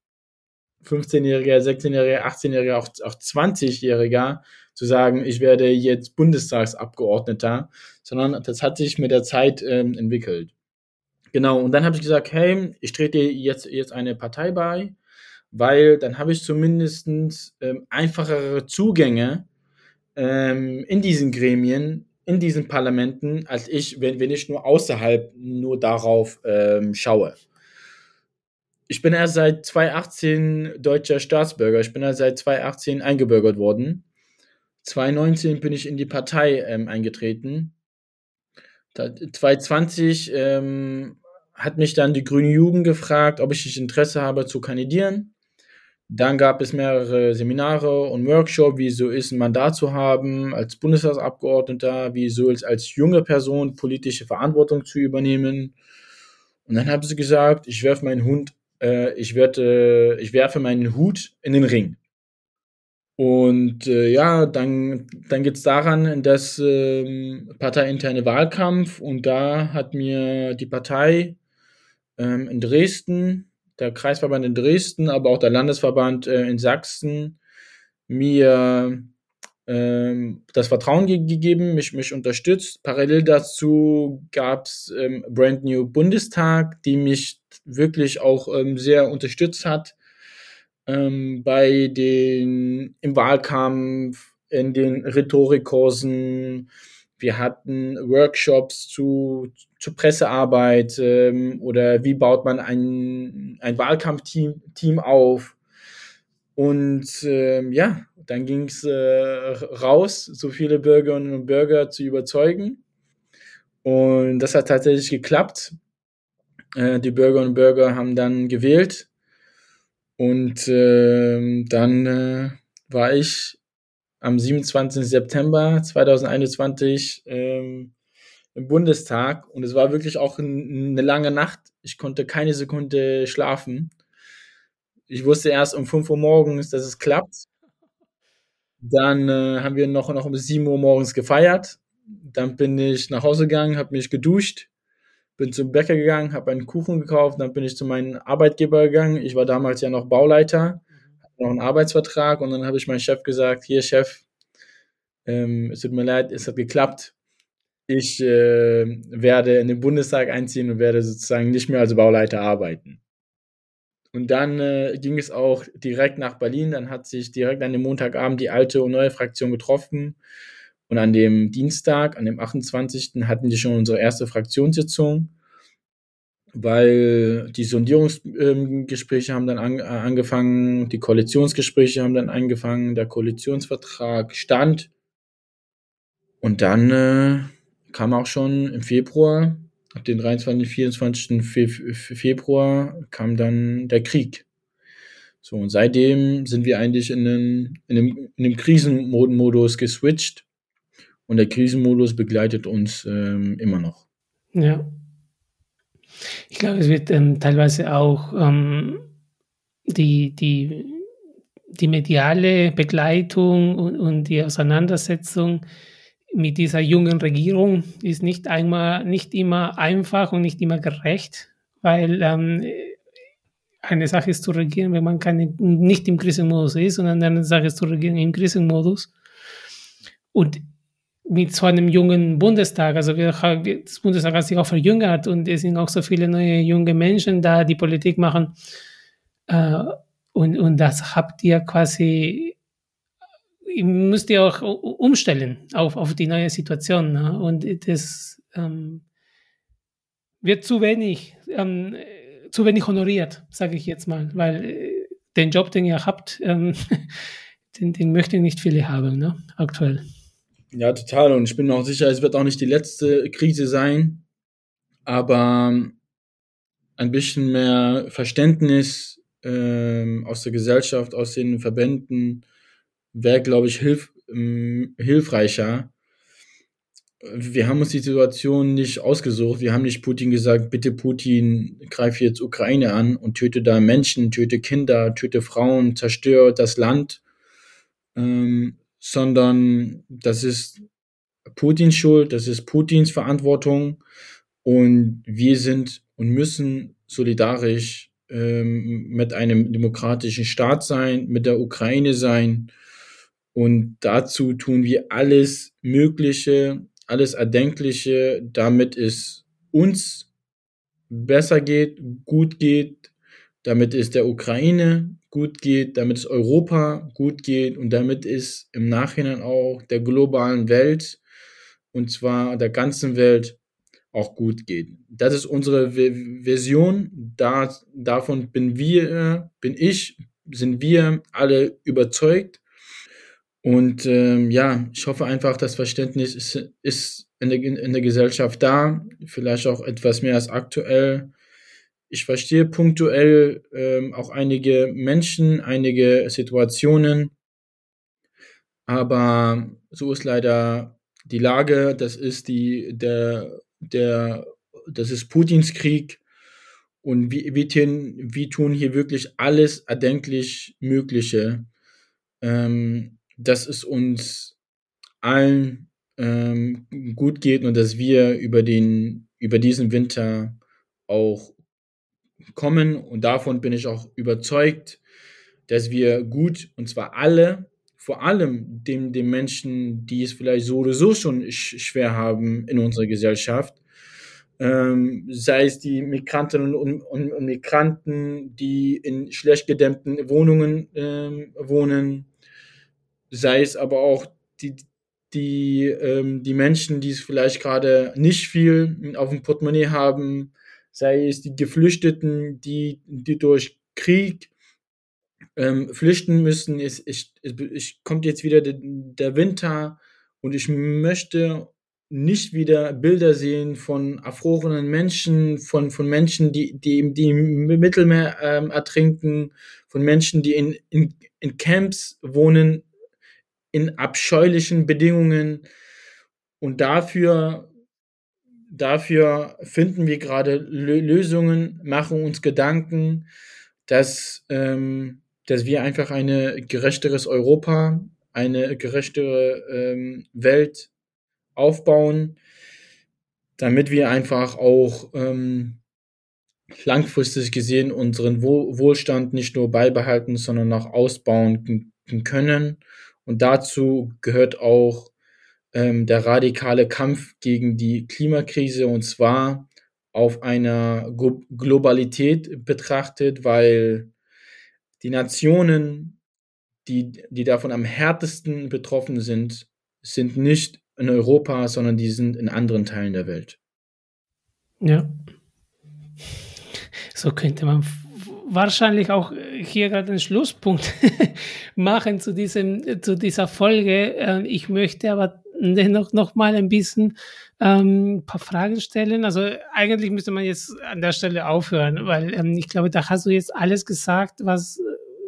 15-Jähriger, 16-Jähriger, 18-Jähriger, auch, auch 20-Jähriger zu sagen, ich werde jetzt Bundestagsabgeordneter, sondern das hat sich mit der Zeit ähm, entwickelt. Genau, und dann habe ich gesagt, hey, ich trete jetzt, jetzt eine Partei bei, weil dann habe ich zumindest ähm, einfachere Zugänge ähm, in diesen Gremien, in diesen Parlamenten, als ich, wenn, wenn ich nur außerhalb nur darauf ähm, schaue. Ich bin erst seit 2018 deutscher Staatsbürger. Ich bin erst seit 2018 eingebürgert worden. 2019 bin ich in die Partei ähm, eingetreten. 2020 ähm, hat mich dann die Grüne Jugend gefragt, ob ich nicht Interesse habe zu kandidieren. Dann gab es mehrere Seminare und Workshops, wie so ist, ein Mandat zu haben als Bundestagsabgeordneter, wie so ist, als junge Person politische Verantwortung zu übernehmen. Und dann haben sie gesagt, ich werfe meinen Hund, äh, ich, werde, ich werfe meinen Hut in den Ring. Und äh, ja, dann, dann geht es daran, dass ähm, parteiinterne Wahlkampf und da hat mir die Partei ähm, in Dresden, der Kreisverband in Dresden, aber auch der Landesverband äh, in Sachsen mir ähm, das Vertrauen ge gegeben, mich, mich unterstützt. Parallel dazu gab es ähm, Brand New Bundestag, die mich wirklich auch ähm, sehr unterstützt hat ähm, bei den im Wahlkampf, in den Rhetorikkursen. Wir hatten Workshops zu, zu Pressearbeit ähm, oder wie baut man ein, ein Wahlkampfteam Team auf. Und ähm, ja, dann ging es äh, raus, so viele Bürgerinnen und Bürger zu überzeugen. Und das hat tatsächlich geklappt. Äh, die Bürgerinnen und Bürger haben dann gewählt und äh, dann war ich am 27. September 2021 ähm, im Bundestag und es war wirklich auch ein, eine lange Nacht. Ich konnte keine Sekunde schlafen. Ich wusste erst um 5 Uhr morgens, dass es klappt. Dann äh, haben wir noch, noch um 7 Uhr morgens gefeiert. Dann bin ich nach Hause gegangen, habe mich geduscht, bin zum Bäcker gegangen, habe einen Kuchen gekauft, dann bin ich zu meinem Arbeitgeber gegangen. Ich war damals ja noch Bauleiter, noch einen Arbeitsvertrag und dann habe ich meinem Chef gesagt, hier Chef, ähm, es tut mir leid, es hat geklappt. Ich äh, werde in den Bundestag einziehen und werde sozusagen nicht mehr als Bauleiter arbeiten. Und dann äh, ging es auch direkt nach Berlin. Dann hat sich direkt an dem Montagabend die alte und neue Fraktion getroffen. Und an dem Dienstag, an dem 28. hatten die schon unsere erste Fraktionssitzung, weil die Sondierungsgespräche haben dann an, äh, angefangen, die Koalitionsgespräche haben dann angefangen, der Koalitionsvertrag stand. Und dann äh, kam auch schon im Februar, ab dem 23. 24. Fe Februar, kam dann der Krieg. So, und seitdem sind wir eigentlich in den, in dem, in dem Krisenmodus geswitcht und der Krisenmodus begleitet uns ähm, immer noch. Ja. Ich glaube, es wird ähm, teilweise auch ähm, die, die, die mediale Begleitung und, und die Auseinandersetzung mit dieser jungen Regierung ist nicht einmal nicht immer einfach und nicht immer gerecht, weil ähm, eine Sache ist zu regieren, wenn man keine, nicht im Krisenmodus ist, und eine andere Sache ist zu regieren im Krisenmodus. Und mit so einem jungen Bundestag, also wir, das Bundestag hat sich auch verjüngert und es sind auch so viele neue junge Menschen da, die Politik machen. Äh, und, und das habt ihr quasi, müsst ihr auch umstellen auf, auf die neue Situation. Ne? Und das ähm, wird zu wenig, ähm, zu wenig honoriert, sage ich jetzt mal, weil äh, den Job, den ihr habt, ähm, den, den möchten nicht viele haben, ne? aktuell. Ja, total. Und ich bin auch sicher, es wird auch nicht die letzte Krise sein. Aber ein bisschen mehr Verständnis ähm, aus der Gesellschaft, aus den Verbänden wäre, glaube ich, hilf, ähm, hilfreicher. Wir haben uns die Situation nicht ausgesucht. Wir haben nicht Putin gesagt, bitte Putin, greif jetzt Ukraine an und töte da Menschen, töte Kinder, töte Frauen, zerstöre das Land. Ähm, sondern das ist Putins Schuld, das ist Putins Verantwortung. Und wir sind und müssen solidarisch ähm, mit einem demokratischen Staat sein, mit der Ukraine sein. Und dazu tun wir alles Mögliche, alles Erdenkliche, damit es uns besser geht, gut geht, damit es der Ukraine gut geht, damit es Europa gut geht und damit es im Nachhinein auch der globalen Welt und zwar der ganzen Welt auch gut geht. Das ist unsere Vision. Da, davon bin wir, bin ich, sind wir alle überzeugt. Und ähm, ja, ich hoffe einfach, das Verständnis ist, ist in, der, in der Gesellschaft da, vielleicht auch etwas mehr als aktuell. Ich verstehe punktuell ähm, auch einige Menschen, einige Situationen, aber so ist leider die Lage. Das ist die der der das ist Putins Krieg. Und wir, wir, tun, wir tun hier wirklich alles erdenklich Mögliche, ähm, dass es uns allen ähm, gut geht und dass wir über, den, über diesen Winter auch kommen. Und davon bin ich auch überzeugt, dass wir gut, und zwar alle, vor allem dem, den Menschen, die es vielleicht so oder so schon schwer haben in unserer Gesellschaft, ähm, sei es die Migrantinnen und, und, und, Migranten, die in schlecht gedämmten Wohnungen ähm, wohnen, sei es aber auch die, die, ähm, die Menschen, die es vielleicht gerade nicht viel auf dem Portemonnaie haben, sei es die Geflüchteten, die, die durch Krieg ähm, flüchten müssen. Es, ich, ich, kommt jetzt wieder der, der Winter und ich möchte nicht wieder Bilder sehen von erfrorenen Menschen, von, von Menschen, die, die, die im Mittelmeer ähm, ertrinken, von Menschen, die in, in, in Camps wohnen, in abscheulichen Bedingungen. Und dafür, dafür finden wir gerade Lösungen, machen uns Gedanken, dass, ähm, dass wir einfach ein gerechteres Europa, eine gerechtere ähm, Welt aufbauen, damit wir einfach auch ähm, langfristig gesehen unseren Wohlstand nicht nur beibehalten, sondern auch ausbauen können. Und dazu gehört auch ähm, der radikale Kampf gegen die Klimakrise und zwar auf einer Globalität betrachtet, weil die Nationen, die, die davon am härtesten betroffen sind, sind nicht in Europa, sondern die sind in anderen Teilen der Welt. Ja. So könnte man wahrscheinlich auch hier gerade einen Schlusspunkt machen zu, diesem, zu dieser Folge. Ähm, ich möchte aber dennoch noch mal ein bisschen ähm, ein paar Fragen stellen. Also eigentlich müsste man jetzt an der Stelle aufhören, weil ähm, ich glaube, da hast du jetzt alles gesagt, was,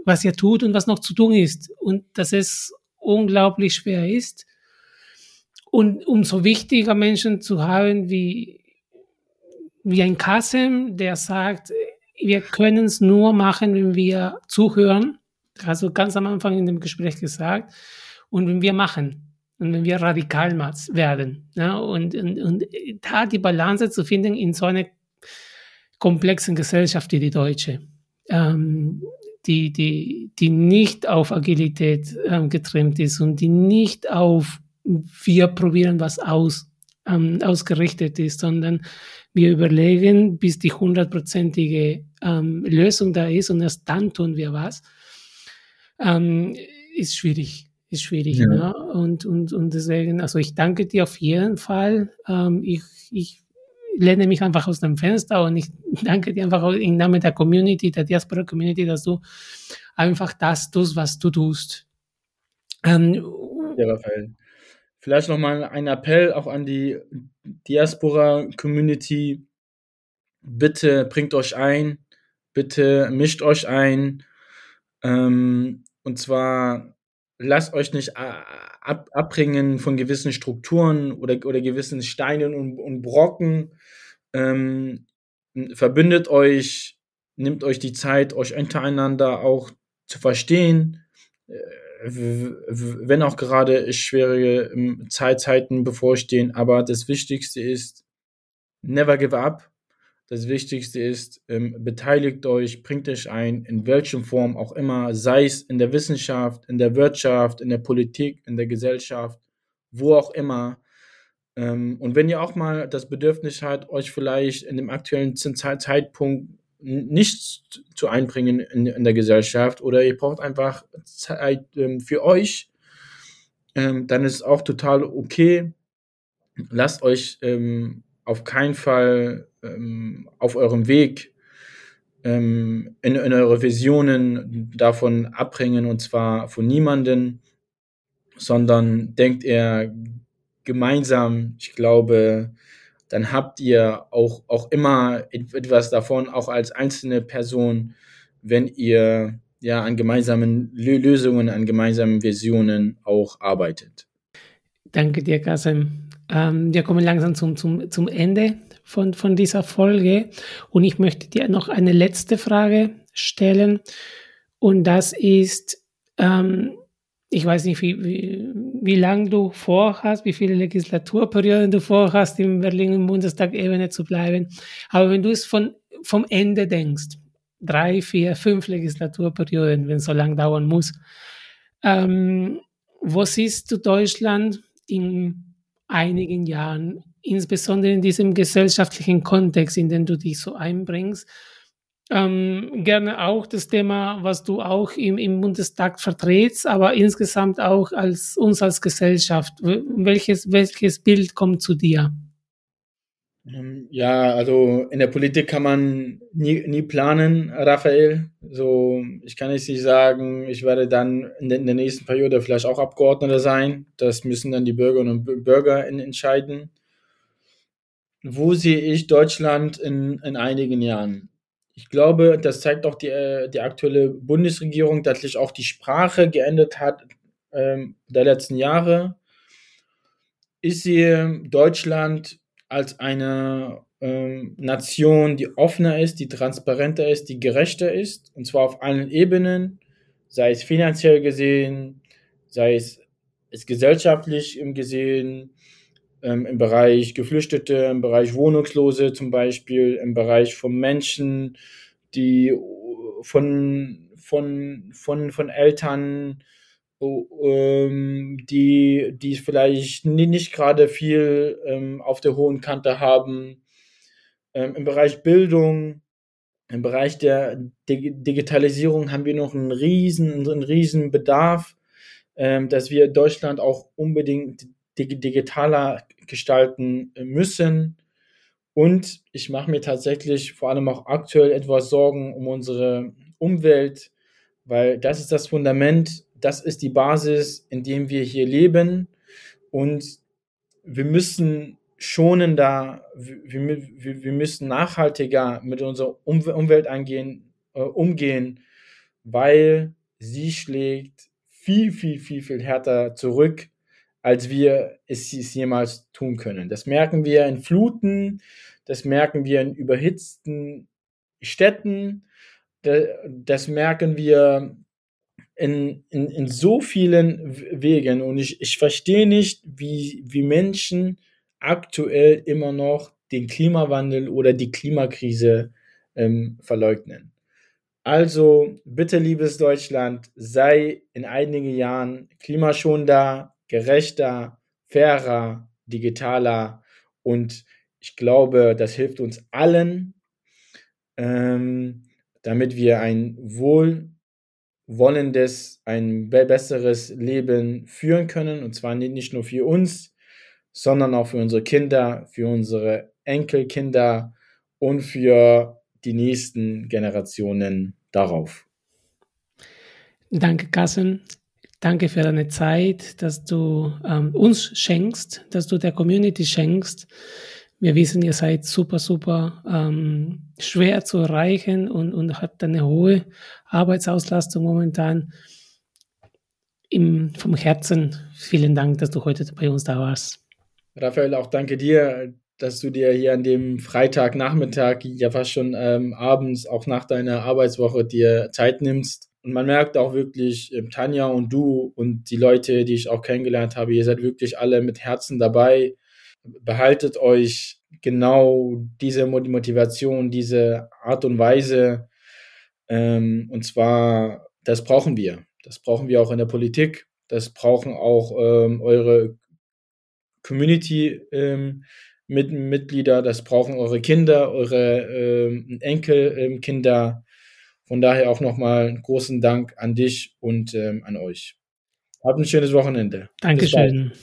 was ihr tut und was noch zu tun ist. Und dass es unglaublich schwer ist. Und umso wichtiger Menschen zu haben wie, wie ein Kassem, der sagt, wir können es nur machen, wenn wir zuhören. Also ganz am Anfang in dem Gespräch gesagt. Und wenn wir machen und wenn wir radikal werden. Ja, und, und, und da die Balance zu finden in so einer komplexen Gesellschaft wie die deutsche, ähm, die, die, die nicht auf Agilität ähm, getrimmt ist und die nicht auf wir probieren was aus, ähm, ausgerichtet ist, sondern wir überlegen, bis die hundertprozentige ähm, Lösung da ist und erst dann tun wir was, ähm, ist schwierig. Ist schwierig. Ja. Ne? Und, und, und deswegen, also ich danke dir auf jeden Fall. Ähm, ich, ich lehne mich einfach aus dem Fenster und ich danke dir einfach im Namen der Community, der Diaspora Community, dass du einfach das tust, was du tust. Ähm, ja, Raphael. Vielleicht nochmal ein Appell auch an die Diaspora-Community. Bitte bringt euch ein, bitte mischt euch ein. Ähm, und zwar lasst euch nicht ab, abbringen von gewissen Strukturen oder, oder gewissen Steinen und, und Brocken. Ähm, verbündet euch, nimmt euch die Zeit, euch untereinander auch zu verstehen. Äh, wenn auch gerade schwierige ähm, Zeitzeiten bevorstehen, aber das Wichtigste ist, never give up. Das Wichtigste ist, ähm, beteiligt euch, bringt euch ein, in welcher Form auch immer, sei es in der Wissenschaft, in der Wirtschaft, in der Politik, in der Gesellschaft, wo auch immer. Ähm, und wenn ihr auch mal das Bedürfnis habt, euch vielleicht in dem aktuellen Zeitpunkt nichts zu einbringen in, in, der Gesellschaft oder ihr braucht einfach Zeit ähm, für euch, ähm, dann ist es auch total okay. Lasst euch ähm, auf keinen Fall ähm, auf eurem Weg ähm, in, in eure Visionen davon abbringen und zwar von niemanden. sondern denkt er gemeinsam. Ich glaube, dann habt ihr auch, auch immer etwas davon, auch als einzelne Person, wenn ihr ja an gemeinsamen Lösungen, an gemeinsamen Visionen auch arbeitet. Danke dir, Kasim. Ähm, wir kommen langsam zum, zum, zum Ende von, von dieser Folge und ich möchte dir noch eine letzte Frage stellen und das ist, ähm, ich weiß nicht, wie, wie, wie lange du vorhast, wie viele Legislaturperioden du vorhast, im Berlin im Bundestag Ebene zu bleiben. Aber wenn du es von, vom Ende denkst, drei, vier, fünf Legislaturperioden, wenn es so lang dauern muss, ähm, wo siehst du Deutschland in einigen Jahren, insbesondere in diesem gesellschaftlichen Kontext, in den du dich so einbringst? Ähm, gerne auch das Thema, was du auch im, im Bundestag vertrittst, aber insgesamt auch als uns als Gesellschaft. Welches, welches Bild kommt zu dir? Ähm, ja, also in der Politik kann man nie, nie planen, Raphael. So, ich kann jetzt nicht sagen, ich werde dann in der, in der nächsten Periode vielleicht auch Abgeordneter sein. Das müssen dann die Bürgerinnen und Bürger in, entscheiden. Wo sehe ich Deutschland in, in einigen Jahren? Ich glaube, das zeigt auch die, äh, die aktuelle Bundesregierung, dass sich auch die Sprache geändert hat ähm, der letzten Jahre. Ich sehe Deutschland als eine ähm, Nation, die offener ist, die transparenter ist, die gerechter ist, und zwar auf allen Ebenen, sei es finanziell gesehen, sei es, es gesellschaftlich gesehen, ähm, im Bereich Geflüchtete, im Bereich Wohnungslose zum Beispiel, im Bereich von Menschen, die von, von, von, von Eltern, die, die vielleicht nicht gerade viel ähm, auf der hohen Kante haben, ähm, im Bereich Bildung, im Bereich der Digitalisierung haben wir noch einen riesen, einen riesen Bedarf, ähm, dass wir Deutschland auch unbedingt digitaler gestalten müssen. Und ich mache mir tatsächlich vor allem auch aktuell etwas Sorgen um unsere Umwelt, weil das ist das Fundament, das ist die Basis, in dem wir hier leben. Und wir müssen schonender, wir, wir, wir müssen nachhaltiger mit unserer Umwelt eingehen, äh, umgehen, weil sie schlägt viel, viel, viel, viel härter zurück als wir es jemals tun können. Das merken wir in Fluten, das merken wir in überhitzten Städten, das merken wir in, in, in so vielen Wegen. Und ich, ich verstehe nicht, wie, wie Menschen aktuell immer noch den Klimawandel oder die Klimakrise ähm, verleugnen. Also bitte, liebes Deutschland, sei in einigen Jahren klimaschonender, gerechter, fairer, digitaler und ich glaube, das hilft uns allen, ähm, damit wir ein wohlwollendes, ein besseres Leben führen können und zwar nicht nur für uns, sondern auch für unsere Kinder, für unsere Enkelkinder und für die nächsten Generationen darauf. Danke, Kassen. Danke für deine Zeit, dass du ähm, uns schenkst, dass du der Community schenkst. Wir wissen, ihr seid super, super ähm, schwer zu erreichen und, und habt eine hohe Arbeitsauslastung momentan. Im, vom Herzen vielen Dank, dass du heute bei uns da warst. Raphael, auch danke dir, dass du dir hier an dem Freitagnachmittag, ja fast schon ähm, abends, auch nach deiner Arbeitswoche, dir Zeit nimmst und man merkt auch wirklich, ähm, Tanja und du und die Leute, die ich auch kennengelernt habe, ihr seid wirklich alle mit Herzen dabei. Behaltet euch genau diese Motivation, diese Art und Weise. Ähm, und zwar, das brauchen wir. Das brauchen wir auch in der Politik. Das brauchen auch ähm, eure Community ähm. Das brauchen eure Kinder, eure ähm, Enkelkinder. Von daher auch nochmal einen großen Dank an dich und ähm, an euch. Habt ein schönes Wochenende. Dankeschön.